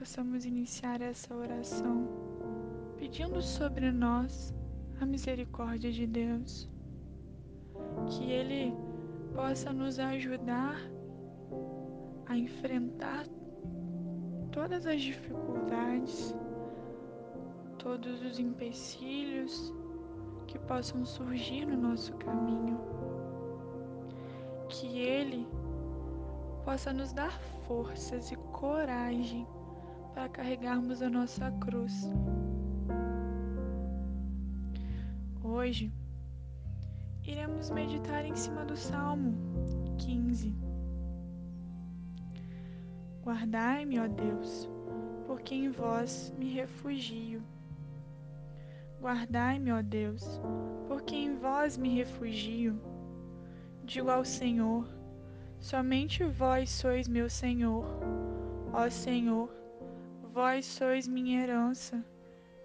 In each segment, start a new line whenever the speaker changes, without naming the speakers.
possamos iniciar essa oração pedindo sobre nós a misericórdia de Deus. Que Ele possa nos ajudar a enfrentar todas as dificuldades, todos os empecilhos que possam surgir no nosso caminho. Que Ele possa nos dar forças e coragem para carregarmos a nossa cruz. Hoje iremos meditar em cima do Salmo 15. Guardai-me, ó Deus, porque em vós me refugio. Guardai-me, ó Deus, porque em vós me refugio. Digo ao Senhor: somente vós sois meu Senhor. Ó Senhor, vós sois minha herança,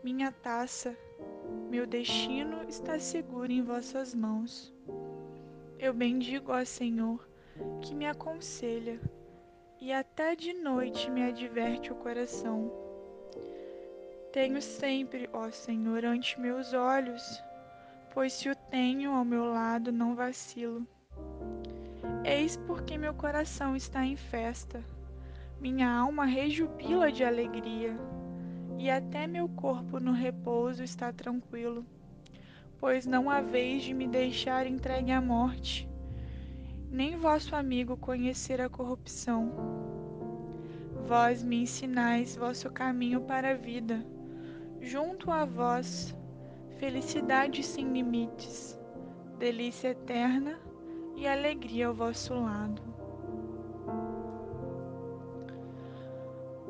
minha taça. Meu destino está seguro em vossas mãos. Eu bendigo ó Senhor, que me aconselha, e até de noite me adverte o coração. Tenho sempre, ó Senhor, ante meus olhos, pois se o tenho ao meu lado, não vacilo. Eis porque meu coração está em festa, minha alma rejubila de alegria, e até meu corpo no repouso está tranquilo, pois não há vez de me deixar entregue à morte, nem vosso amigo conhecer a corrupção. Vós me ensinais vosso caminho para a vida junto a vós, felicidade sem limites, delícia eterna e alegria ao vosso lado.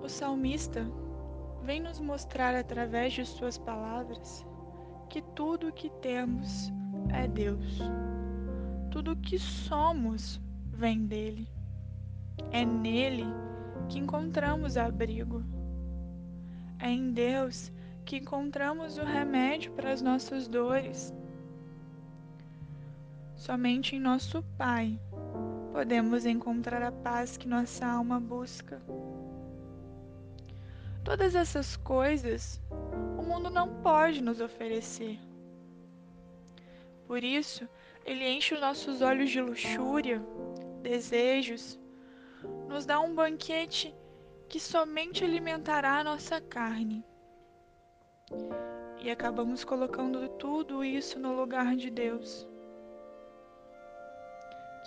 O salmista vem nos mostrar através de suas palavras que tudo o que temos é Deus. Tudo o que somos vem dele. É nele que encontramos abrigo. É em Deus que encontramos o remédio para as nossas dores. Somente em nosso Pai podemos encontrar a paz que nossa alma busca. Todas essas coisas o mundo não pode nos oferecer. Por isso, ele enche os nossos olhos de luxúria, desejos, nos dá um banquete que somente alimentará a nossa carne e acabamos colocando tudo isso no lugar de Deus.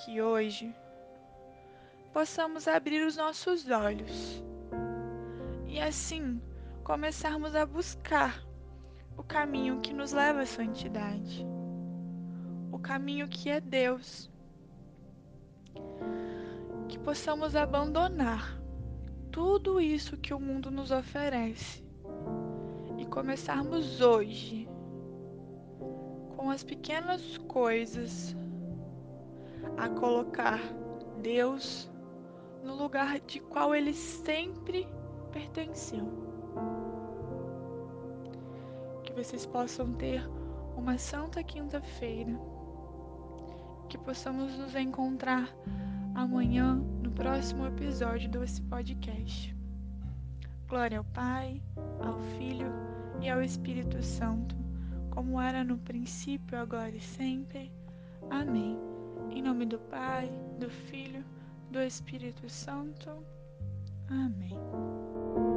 Que hoje possamos abrir os nossos olhos e assim começarmos a buscar o caminho que nos leva à santidade, o caminho que é Deus. Que possamos abandonar tudo isso que o mundo nos oferece começarmos hoje com as pequenas coisas a colocar Deus no lugar de qual ele sempre pertenceu. Que vocês possam ter uma santa quinta-feira. Que possamos nos encontrar amanhã no próximo episódio desse podcast. Glória ao Pai, ao Filho e ao Espírito Santo, como era no princípio, agora e sempre. Amém. Em nome do Pai, do Filho, do Espírito Santo. Amém.